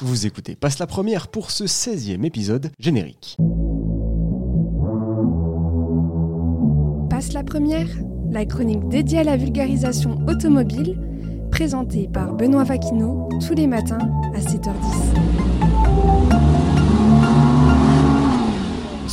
Vous écoutez Passe la première pour ce 16e épisode générique. Passe la première, la chronique dédiée à la vulgarisation automobile, présentée par Benoît Vaquineau tous les matins à 7h10.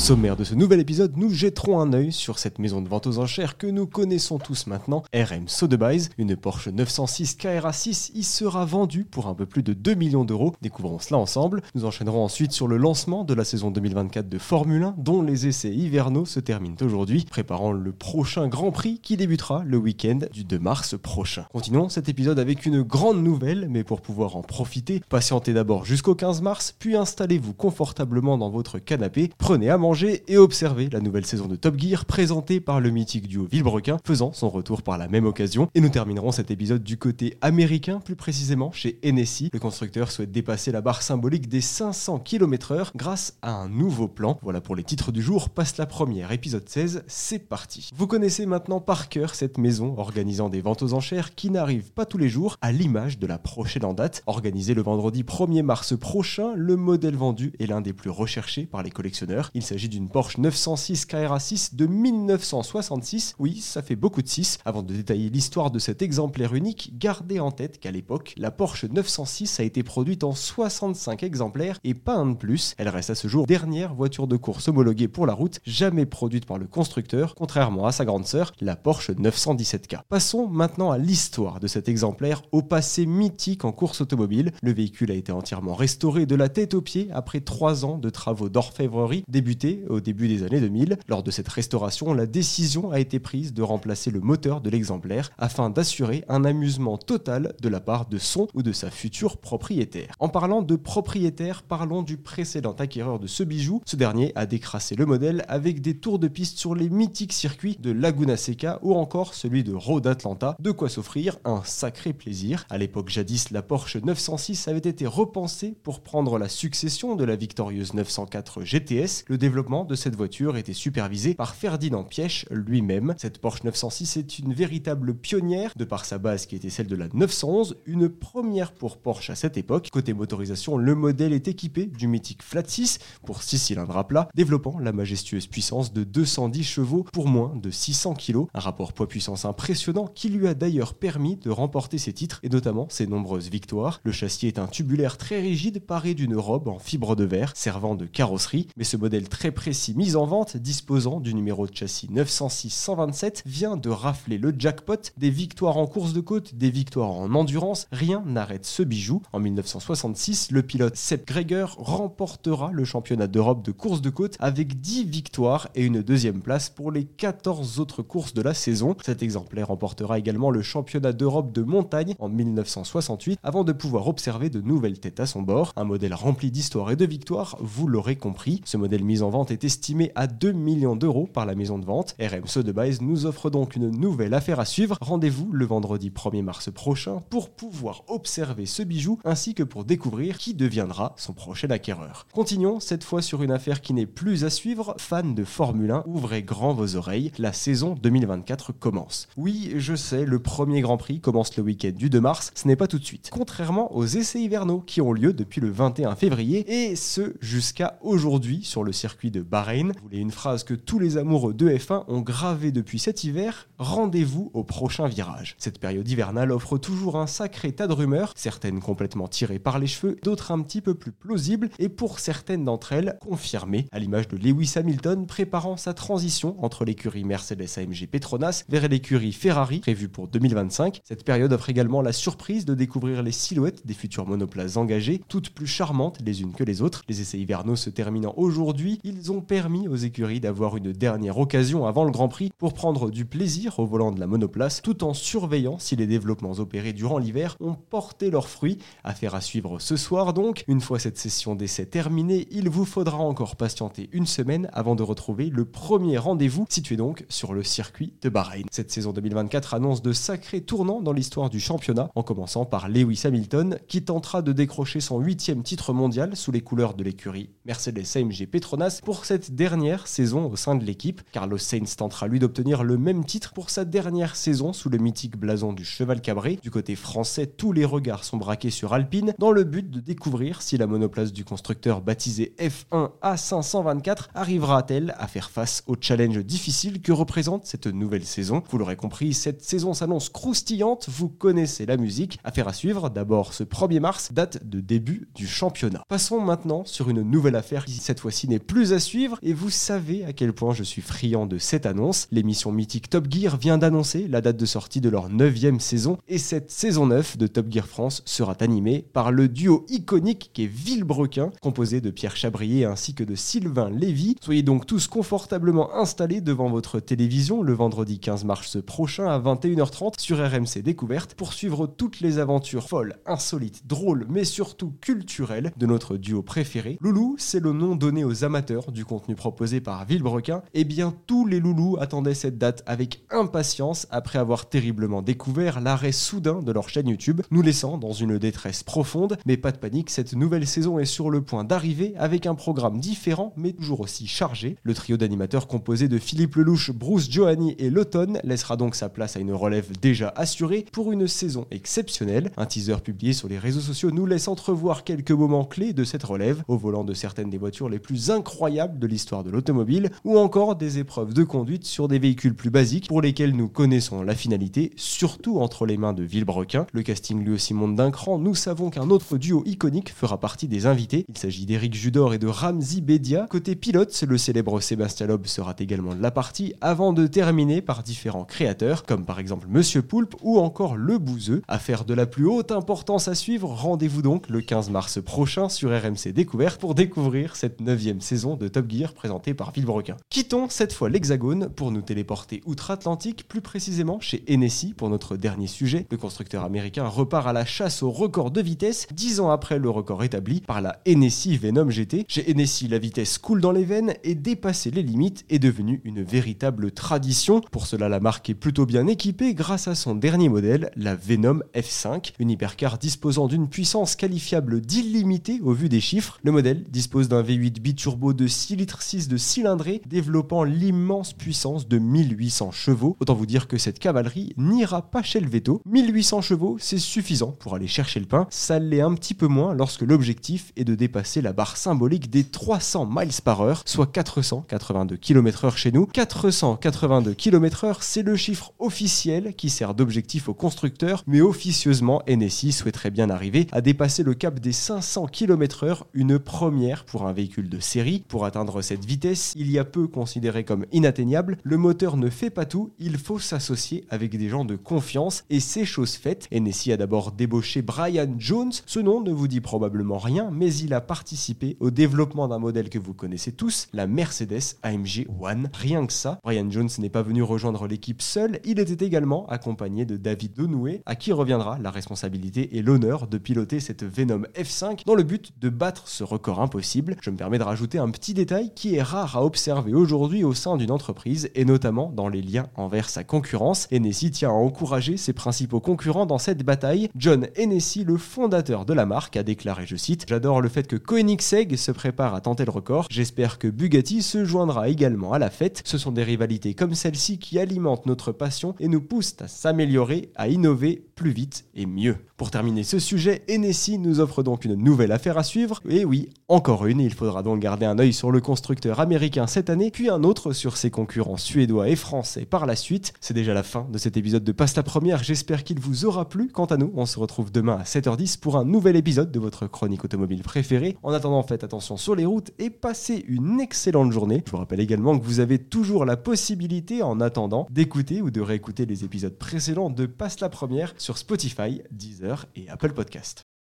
Sommaire de ce nouvel épisode, nous jetterons un œil sur cette maison de vente aux enchères que nous connaissons tous maintenant, RM Sotheby's. Une Porsche 906 KRA6 y sera vendue pour un peu plus de 2 millions d'euros. Découvrons cela ensemble. Nous enchaînerons ensuite sur le lancement de la saison 2024 de Formule 1, dont les essais hivernaux se terminent aujourd'hui, préparant le prochain Grand Prix qui débutera le week-end du 2 mars prochain. Continuons cet épisode avec une grande nouvelle, mais pour pouvoir en profiter, patientez d'abord jusqu'au 15 mars, puis installez-vous confortablement dans votre canapé, prenez à manger et observer la nouvelle saison de Top Gear présentée par le mythique duo Villebrequin, faisant son retour par la même occasion. Et nous terminerons cet épisode du côté américain, plus précisément chez NSI. Le constructeur souhaite dépasser la barre symbolique des 500 km/h grâce à un nouveau plan. Voilà pour les titres du jour, passe la première, épisode 16, c'est parti. Vous connaissez maintenant par cœur cette maison organisant des ventes aux enchères qui n'arrivent pas tous les jours, à l'image de la prochaine en date. Organisée le vendredi 1er mars prochain, le modèle vendu est l'un des plus recherchés par les collectionneurs. Il s'agit d'une Porsche 906 KRA6 de 1966. Oui, ça fait beaucoup de 6. Avant de détailler l'histoire de cet exemplaire unique, gardez en tête qu'à l'époque, la Porsche 906 a été produite en 65 exemplaires et pas un de plus. Elle reste à ce jour dernière voiture de course homologuée pour la route, jamais produite par le constructeur, contrairement à sa grande sœur, la Porsche 917K. Passons maintenant à l'histoire de cet exemplaire au passé mythique en course automobile. Le véhicule a été entièrement restauré de la tête aux pieds après 3 ans de travaux d'orfèvrerie débutés au début des années 2000. Lors de cette restauration, la décision a été prise de remplacer le moteur de l'exemplaire afin d'assurer un amusement total de la part de son ou de sa future propriétaire. En parlant de propriétaire, parlons du précédent acquéreur de ce bijou. Ce dernier a décrassé le modèle avec des tours de piste sur les mythiques circuits de Laguna Seca ou encore celui de Road Atlanta, de quoi s'offrir un sacré plaisir. À l'époque jadis, la Porsche 906 avait été repensée pour prendre la succession de la victorieuse 904 GTS. Le développement de cette voiture était supervisé par Ferdinand Pièche lui-même. Cette Porsche 906 est une véritable pionnière, de par sa base qui était celle de la 911, une première pour Porsche à cette époque. Côté motorisation, le modèle est équipé du mythique Flat 6 pour 6 cylindres à plat, développant la majestueuse puissance de 210 chevaux pour moins de 600 kg. Un rapport poids-puissance impressionnant qui lui a d'ailleurs permis de remporter ses titres et notamment ses nombreuses victoires. Le châssis est un tubulaire très rigide paré d'une robe en fibre de verre servant de carrosserie, mais ce modèle très précis mis en vente disposant du numéro de châssis 906-127 vient de rafler le jackpot des victoires en course de côte, des victoires en endurance. Rien n'arrête ce bijou. En 1966, le pilote Sepp Greger remportera le championnat d'Europe de course de côte avec 10 victoires et une deuxième place pour les 14 autres courses de la saison. Cet exemplaire remportera également le championnat d'Europe de montagne en 1968 avant de pouvoir observer de nouvelles têtes à son bord. Un modèle rempli d'histoire et de victoires, vous l'aurez compris. Ce modèle mis en vente est estimé à 2 millions d'euros par la maison de vente. RM Sotheby's nous offre donc une nouvelle affaire à suivre. Rendez-vous le vendredi 1er mars prochain pour pouvoir observer ce bijou ainsi que pour découvrir qui deviendra son prochain acquéreur. Continuons cette fois sur une affaire qui n'est plus à suivre. Fans de Formule 1, ouvrez grand vos oreilles. La saison 2024 commence. Oui, je sais, le premier Grand Prix commence le week-end du 2 mars. Ce n'est pas tout de suite. Contrairement aux essais hivernaux qui ont lieu depuis le 21 février et ce jusqu'à aujourd'hui sur le circuit de Bahreïn. Vous voulez une phrase que tous les amoureux de F1 ont gravée depuis cet hiver Rendez-vous au prochain virage. Cette période hivernale offre toujours un sacré tas de rumeurs, certaines complètement tirées par les cheveux, d'autres un petit peu plus plausibles et pour certaines d'entre elles confirmées, à l'image de Lewis Hamilton préparant sa transition entre l'écurie Mercedes AMG Petronas vers l'écurie Ferrari prévue pour 2025. Cette période offre également la surprise de découvrir les silhouettes des futures monoplaces engagées, toutes plus charmantes les unes que les autres. Les essais hivernaux se terminant aujourd'hui, ils ont permis aux écuries d'avoir une dernière occasion avant le Grand Prix pour prendre du plaisir au volant de la monoplace tout en surveillant si les développements opérés durant l'hiver ont porté leurs fruits. Affaire à suivre ce soir donc. Une fois cette session d'essai terminée, il vous faudra encore patienter une semaine avant de retrouver le premier rendez-vous situé donc sur le circuit de Bahreïn. Cette saison 2024 annonce de sacrés tournants dans l'histoire du championnat, en commençant par Lewis Hamilton qui tentera de décrocher son huitième titre mondial sous les couleurs de l'écurie Mercedes AMG Petronas pour cette dernière saison au sein de l'équipe. Carlos Sainz tentera lui d'obtenir le même titre pour sa dernière saison sous le mythique blason du cheval cabré. Du côté français, tous les regards sont braqués sur Alpine dans le but de découvrir si la monoplace du constructeur baptisée F1 A524 arrivera-t-elle à faire face au challenge difficile que représente cette nouvelle saison. Vous l'aurez compris, cette saison s'annonce croustillante, vous connaissez la musique. Affaire à suivre, d'abord ce 1er mars, date de début du championnat. Passons maintenant sur une nouvelle affaire qui cette fois-ci n'est plus à suivre et vous savez à quel point je suis friand de cette annonce. L'émission mythique Top Gear vient d'annoncer la date de sortie de leur 9 saison et cette saison 9 de Top Gear France sera animée par le duo iconique qui est Villebrequin, composé de Pierre Chabrier ainsi que de Sylvain Lévy. Soyez donc tous confortablement installés devant votre télévision le vendredi 15 mars prochain à 21h30 sur RMC Découverte pour suivre toutes les aventures folles, insolites, drôles mais surtout culturelles de notre duo préféré. Loulou, c'est le nom donné aux amateurs du contenu proposé par Villebrequin. Eh bien tous les loulous attendaient cette date avec impatience après avoir terriblement découvert l'arrêt soudain de leur chaîne YouTube, nous laissant dans une détresse profonde. Mais pas de panique, cette nouvelle saison est sur le point d'arriver avec un programme différent mais toujours aussi chargé. Le trio d'animateurs composé de Philippe Lelouch, Bruce Johanny et l'automne laissera donc sa place à une relève déjà assurée pour une saison exceptionnelle. Un teaser publié sur les réseaux sociaux nous laisse entrevoir quelques moments clés de cette relève, au volant de certaines des voitures les plus incroyables de l'histoire de l'automobile, ou encore des épreuves de conduite sur des véhicules plus basiques pour lesquels nous connaissons la finalité, surtout entre les mains de Villebrequin. Le casting lui aussi monte d'un cran, nous savons qu'un autre duo iconique fera partie des invités. Il s'agit d'Eric Judor et de Ramzi Bedia. Côté pilote, le célèbre Sébastien Loeb sera également de la partie, avant de terminer par différents créateurs, comme par exemple Monsieur Poulpe ou encore Le Bouzeux. Affaire de la plus haute importance à suivre, rendez-vous donc le 15 mars prochain sur RMC Découverte pour découvrir cette neuvième saison de Top Gear présentée par Villebrequin. Quittons cette fois l'Hexagone pour nous téléporter outre-Atlantique, plus précisément chez Hennessy pour notre dernier sujet. Le constructeur américain repart à la chasse au record de vitesse, dix ans après le record établi par la Hennessy Venom GT. Chez Hennessy, la vitesse coule dans les veines et dépasser les limites est devenue une véritable tradition. Pour cela, la marque est plutôt bien équipée grâce à son dernier modèle, la Venom F5, une hypercar disposant d'une puissance qualifiable d'illimitée au vu des chiffres. Le modèle dispose d'un V8 biturbo de 6 litres 6 de cylindrée, développant l'immense puissance de 1800 chevaux. Autant vous dire que cette cavalerie n'ira pas chez le veto. 1800 chevaux, c'est suffisant pour aller chercher le pain. Ça l'est un petit peu moins lorsque l'objectif est de dépasser la barre symbolique des 300 miles par heure, soit 482 km/h chez nous. 482 km/h, c'est le chiffre officiel qui sert d'objectif aux constructeurs, mais officieusement, NSI souhaiterait bien arriver à dépasser le cap des 500 km/h, une première pour un véhicule de série. Pour atteindre cette vitesse, il y a peu considéré comme inatteignable, le moteur ne fait pas tout, il faut s'associer avec des gens de confiance, et c'est chose faite. NSI a d'abord débauché Brian Jones, ce nom ne vous dit probablement rien, mais il a participé au développement d'un modèle que vous connaissez tous, la Mercedes AMG One. Rien que ça, Brian Jones n'est pas venu rejoindre l'équipe seul, il était également accompagné de David Donoué, à qui reviendra la responsabilité et l'honneur de piloter cette Venom F5 dans le but de battre ce record impossible. Je me permets de rajouter un petit détail qui est rare à observer aujourd'hui au sein d'une entreprise et notamment dans les liens envers sa concurrence. Hennessy tient à encourager ses principaux concurrents dans cette bataille. John Hennessy, le fondateur de la marque, a déclaré, je cite, J'adore le fait que Koenigsegg se prépare à tenter le record. J'espère que Bugatti se joindra également à la fête. Ce sont des rivalités comme celle-ci qui alimentent notre passion et nous poussent à s'améliorer, à innover plus vite et mieux. Pour terminer ce sujet, Hennessy nous offre donc une nouvelle affaire à suivre. Et oui, encore une, il faudra donc garder un œil sur le constructeur américain cette année, puis un autre sur ses concurrents suédois et français par la suite. C'est déjà la fin de cet épisode de Passe la Première, j'espère qu'il vous aura plu. Quant à nous, on se retrouve demain à 7h10 pour un nouvel épisode de votre chronique automobile préférée. En attendant, faites attention sur les routes et passez une excellente journée. Je vous rappelle également que vous avez toujours la possibilité, en attendant, d'écouter ou de réécouter les épisodes précédents de Passe la Première sur Spotify, Deezer et Apple Podcast.